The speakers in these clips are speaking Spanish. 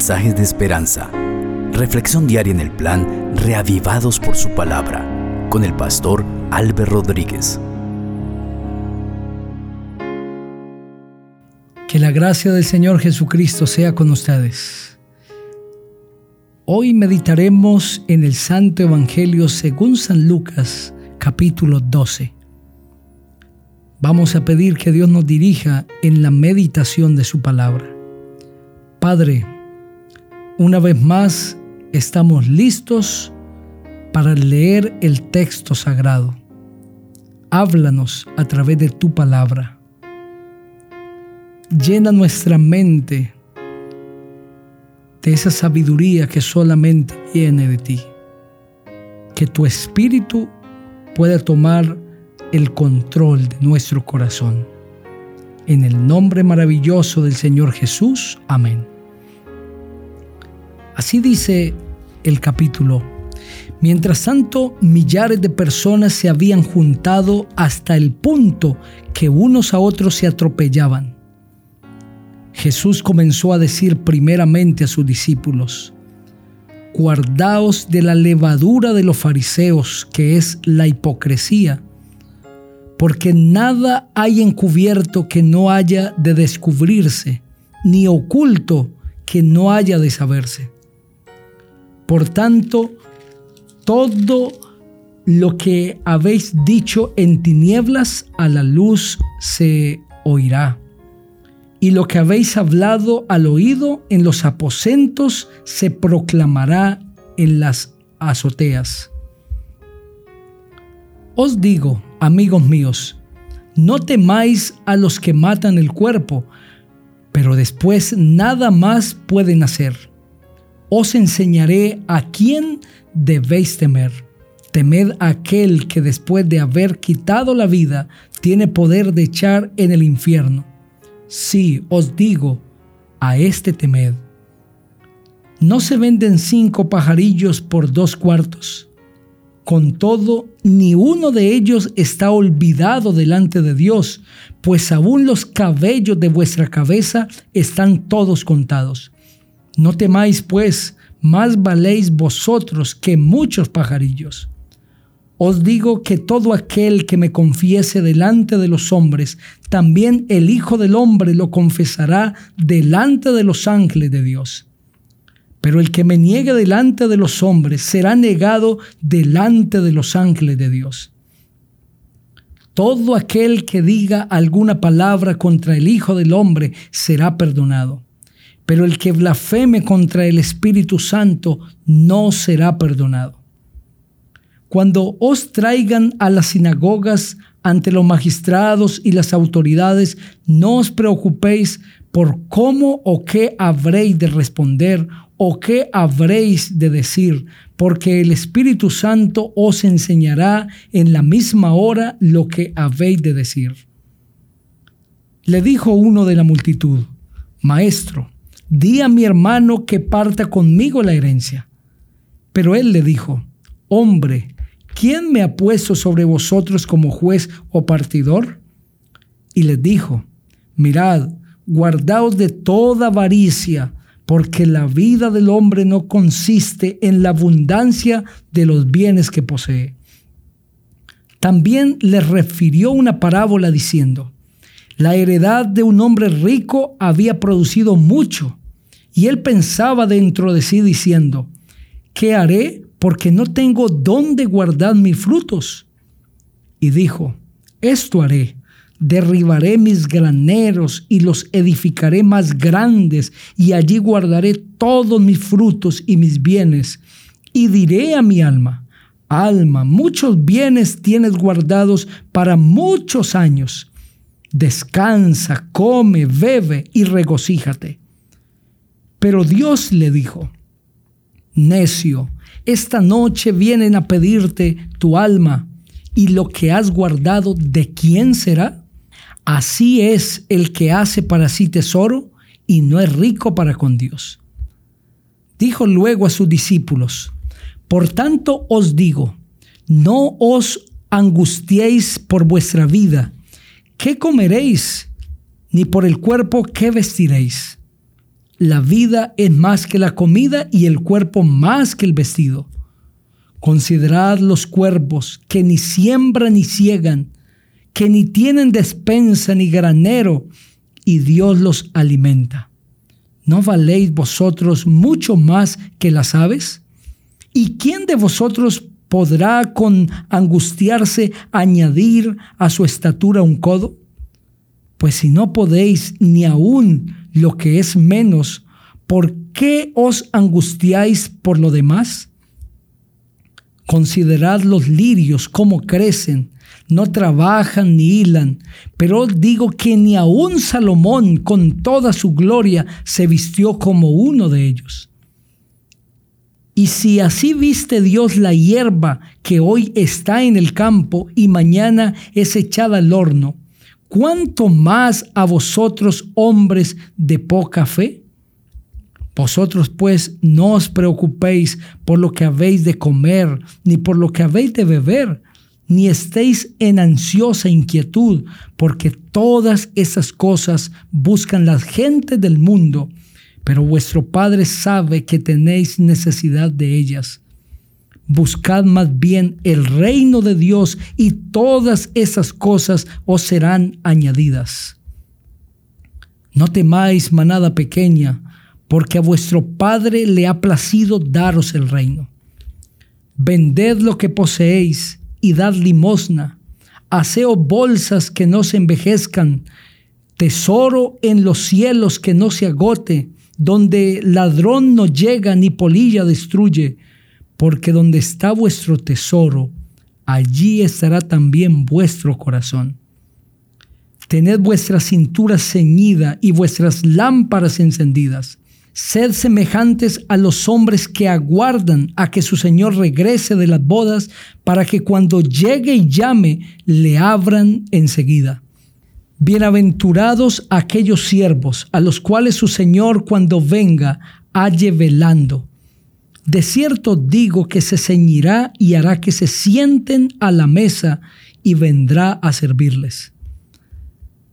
mensajes de esperanza. Reflexión diaria en el plan Reavivados por su palabra con el pastor Álvaro Rodríguez. Que la gracia del Señor Jesucristo sea con ustedes. Hoy meditaremos en el Santo Evangelio según San Lucas, capítulo 12. Vamos a pedir que Dios nos dirija en la meditación de su palabra. Padre, una vez más estamos listos para leer el texto sagrado. Háblanos a través de tu palabra. Llena nuestra mente de esa sabiduría que solamente viene de ti. Que tu espíritu pueda tomar el control de nuestro corazón. En el nombre maravilloso del Señor Jesús. Amén. Así dice el capítulo. Mientras tanto, millares de personas se habían juntado hasta el punto que unos a otros se atropellaban. Jesús comenzó a decir primeramente a sus discípulos, Guardaos de la levadura de los fariseos, que es la hipocresía porque nada hay encubierto que no haya de descubrirse, ni oculto que no haya de saberse. Por tanto, todo lo que habéis dicho en tinieblas a la luz se oirá. Y lo que habéis hablado al oído en los aposentos se proclamará en las azoteas. Os digo, amigos míos, no temáis a los que matan el cuerpo, pero después nada más pueden hacer. Os enseñaré a quién debéis temer. Temed a aquel que después de haber quitado la vida tiene poder de echar en el infierno. Sí, os digo, a este temed. No se venden cinco pajarillos por dos cuartos con todo, ni uno de ellos está olvidado delante de Dios, pues aún los cabellos de vuestra cabeza están todos contados. No temáis, pues, más valéis vosotros que muchos pajarillos. Os digo que todo aquel que me confiese delante de los hombres, también el Hijo del Hombre lo confesará delante de los ángeles de Dios. Pero el que me niegue delante de los hombres será negado delante de los ángeles de Dios. Todo aquel que diga alguna palabra contra el Hijo del Hombre será perdonado. Pero el que blasfeme contra el Espíritu Santo no será perdonado. Cuando os traigan a las sinagogas ante los magistrados y las autoridades, no os preocupéis por cómo o qué habréis de responder ¿O qué habréis de decir? Porque el Espíritu Santo os enseñará en la misma hora lo que habéis de decir. Le dijo uno de la multitud, Maestro, di a mi hermano que parta conmigo la herencia. Pero él le dijo, Hombre, ¿quién me ha puesto sobre vosotros como juez o partidor? Y les dijo, Mirad, guardaos de toda avaricia, porque la vida del hombre no consiste en la abundancia de los bienes que posee. También le refirió una parábola diciendo, la heredad de un hombre rico había producido mucho, y él pensaba dentro de sí diciendo, ¿qué haré? Porque no tengo dónde guardar mis frutos. Y dijo, esto haré derribaré mis graneros y los edificaré más grandes, y allí guardaré todos mis frutos y mis bienes. Y diré a mi alma, alma, muchos bienes tienes guardados para muchos años. Descansa, come, bebe y regocíjate. Pero Dios le dijo, necio, esta noche vienen a pedirte tu alma, y lo que has guardado, ¿de quién será? Así es el que hace para sí tesoro y no es rico para con Dios. Dijo luego a sus discípulos, Por tanto os digo, no os angustiéis por vuestra vida, ¿qué comeréis? Ni por el cuerpo, ¿qué vestiréis? La vida es más que la comida y el cuerpo más que el vestido. Considerad los cuervos que ni siembran ni ciegan, que ni tienen despensa ni granero, y Dios los alimenta. ¿No valéis vosotros mucho más que las aves? ¿Y quién de vosotros podrá con angustiarse añadir a su estatura un codo? Pues si no podéis ni aún lo que es menos, ¿por qué os angustiáis por lo demás? Considerad los lirios cómo crecen, no trabajan ni hilan, pero digo que ni aun Salomón con toda su gloria se vistió como uno de ellos. Y si así viste Dios la hierba que hoy está en el campo y mañana es echada al horno, ¿cuánto más a vosotros hombres de poca fe? Vosotros pues no os preocupéis por lo que habéis de comer, ni por lo que habéis de beber, ni estéis en ansiosa inquietud, porque todas esas cosas buscan la gente del mundo, pero vuestro Padre sabe que tenéis necesidad de ellas. Buscad más bien el reino de Dios y todas esas cosas os serán añadidas. No temáis, manada pequeña, porque a vuestro Padre le ha placido daros el reino. Vended lo que poseéis y dad limosna. Haceo bolsas que no se envejezcan, tesoro en los cielos que no se agote, donde ladrón no llega ni polilla destruye porque donde está vuestro tesoro, allí estará también vuestro corazón. Tened vuestra cintura ceñida y vuestras lámparas encendidas. Sed semejantes a los hombres que aguardan a que su Señor regrese de las bodas para que cuando llegue y llame le abran enseguida. Bienaventurados aquellos siervos a los cuales su Señor cuando venga halle velando. De cierto digo que se ceñirá y hará que se sienten a la mesa y vendrá a servirles.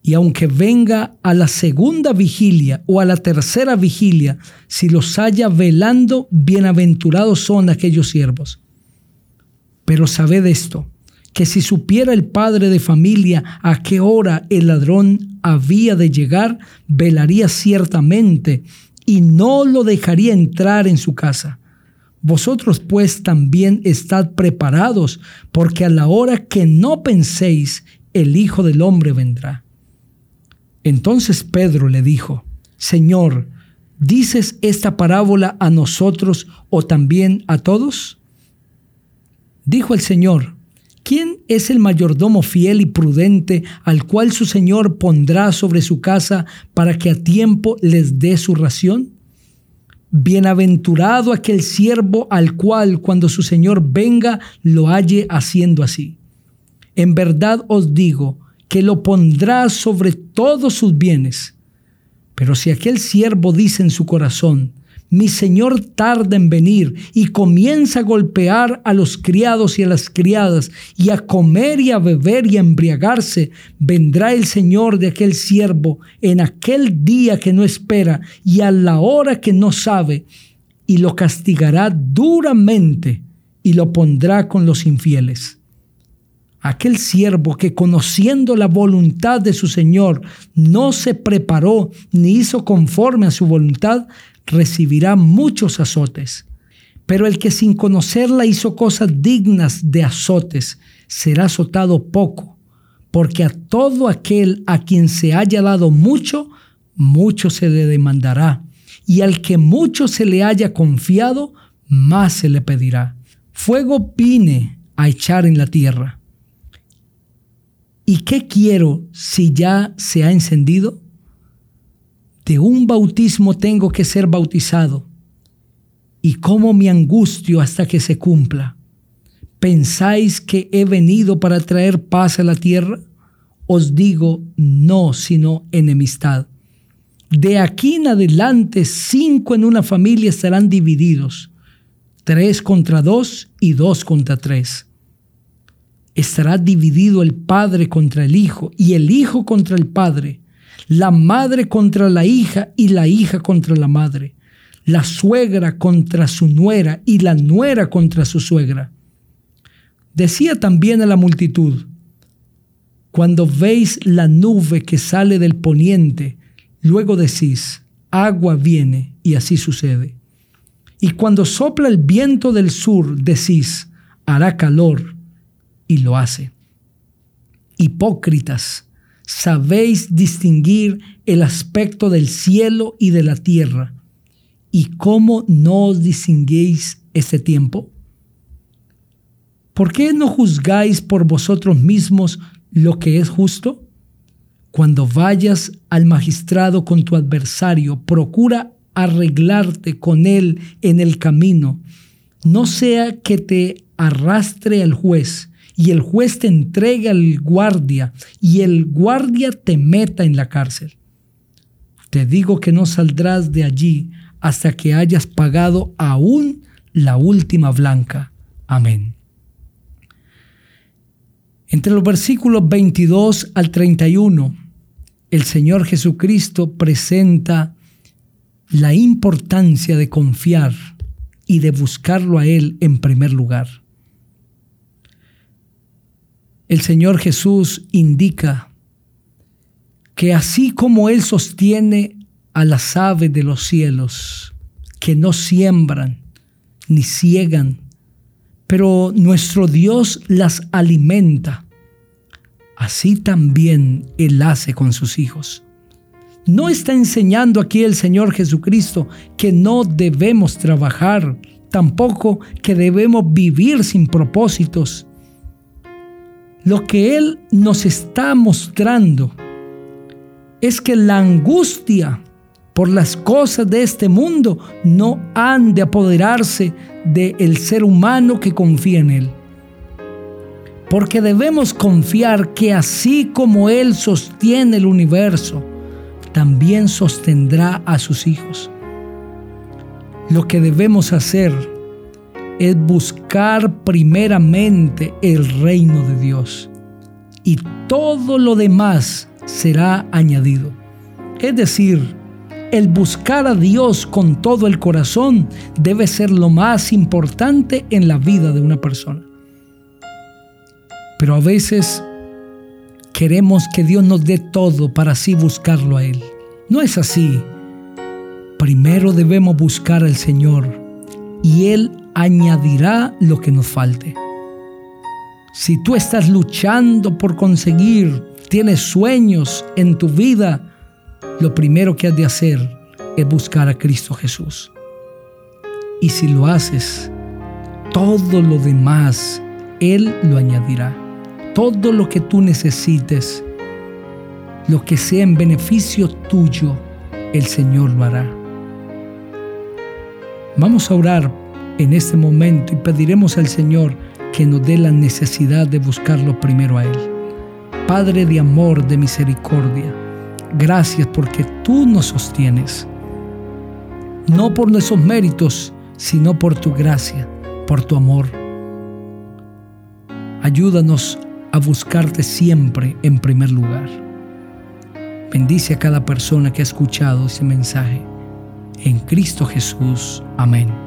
Y aunque venga a la segunda vigilia o a la tercera vigilia, si los haya velando, bienaventurados son aquellos siervos. Pero sabed esto, que si supiera el padre de familia a qué hora el ladrón había de llegar, velaría ciertamente y no lo dejaría entrar en su casa. Vosotros pues también estad preparados, porque a la hora que no penséis, el Hijo del Hombre vendrá. Entonces Pedro le dijo, Señor, ¿dices esta parábola a nosotros o también a todos? Dijo el Señor, ¿quién es el mayordomo fiel y prudente al cual su Señor pondrá sobre su casa para que a tiempo les dé su ración? Bienaventurado aquel siervo al cual cuando su Señor venga lo halle haciendo así. En verdad os digo que lo pondrá sobre todos sus bienes. Pero si aquel siervo dice en su corazón, mi señor tarda en venir y comienza a golpear a los criados y a las criadas y a comer y a beber y a embriagarse, vendrá el señor de aquel siervo en aquel día que no espera y a la hora que no sabe y lo castigará duramente y lo pondrá con los infieles. Aquel siervo que conociendo la voluntad de su Señor no se preparó ni hizo conforme a su voluntad, recibirá muchos azotes. Pero el que sin conocerla hizo cosas dignas de azotes, será azotado poco, porque a todo aquel a quien se haya dado mucho, mucho se le demandará, y al que mucho se le haya confiado, más se le pedirá. Fuego vine a echar en la tierra. ¿Y qué quiero si ya se ha encendido? De un bautismo tengo que ser bautizado y cómo me angustio hasta que se cumpla. ¿Pensáis que he venido para traer paz a la tierra? Os digo no, sino enemistad. De aquí en adelante, cinco en una familia estarán divididos, tres contra dos y dos contra tres. Estará dividido el padre contra el hijo y el hijo contra el padre la madre contra la hija y la hija contra la madre, la suegra contra su nuera y la nuera contra su suegra. Decía también a la multitud, cuando veis la nube que sale del poniente, luego decís, agua viene, y así sucede. Y cuando sopla el viento del sur, decís, hará calor, y lo hace. Hipócritas, sabéis distinguir el aspecto del cielo y de la tierra, y cómo no os distinguéis este tiempo. ¿Por qué no juzgáis por vosotros mismos lo que es justo? Cuando vayas al magistrado con tu adversario, procura arreglarte con él en el camino, no sea que te arrastre el juez y el juez te entregue al guardia y el guardia te meta en la cárcel. Te digo que no saldrás de allí hasta que hayas pagado aún la última blanca. Amén. Entre los versículos 22 al 31, el Señor Jesucristo presenta la importancia de confiar y de buscarlo a Él en primer lugar. El Señor Jesús indica que así como Él sostiene a las aves de los cielos, que no siembran ni ciegan, pero nuestro Dios las alimenta. Así también Él hace con sus hijos. No está enseñando aquí el Señor Jesucristo que no debemos trabajar, tampoco que debemos vivir sin propósitos. Lo que Él nos está mostrando es que la angustia por las cosas de este mundo no han de apoderarse del ser humano que confía en Él. Porque debemos confiar que así como Él sostiene el universo, también sostendrá a sus hijos. Lo que debemos hacer es buscar primeramente el reino de Dios y todo lo demás será añadido. Es decir, el buscar a Dios con todo el corazón debe ser lo más importante en la vida de una persona. Pero a veces queremos que Dios nos dé todo para así buscarlo a Él. No es así. Primero debemos buscar al Señor y Él añadirá lo que nos falte. Si tú estás luchando por conseguir, tienes sueños en tu vida, lo primero que has de hacer es buscar a Cristo Jesús. Y si lo haces, todo lo demás Él lo añadirá. Todo lo que tú necesites, lo que sea en beneficio tuyo, el Señor lo hará. Vamos a orar en este momento y pediremos al Señor que nos dé la necesidad de buscarlo primero a Él. Padre de amor, de misericordia, Gracias porque tú nos sostienes. No por nuestros méritos, sino por tu gracia, por tu amor. Ayúdanos a buscarte siempre en primer lugar. Bendice a cada persona que ha escuchado ese mensaje. En Cristo Jesús. Amén.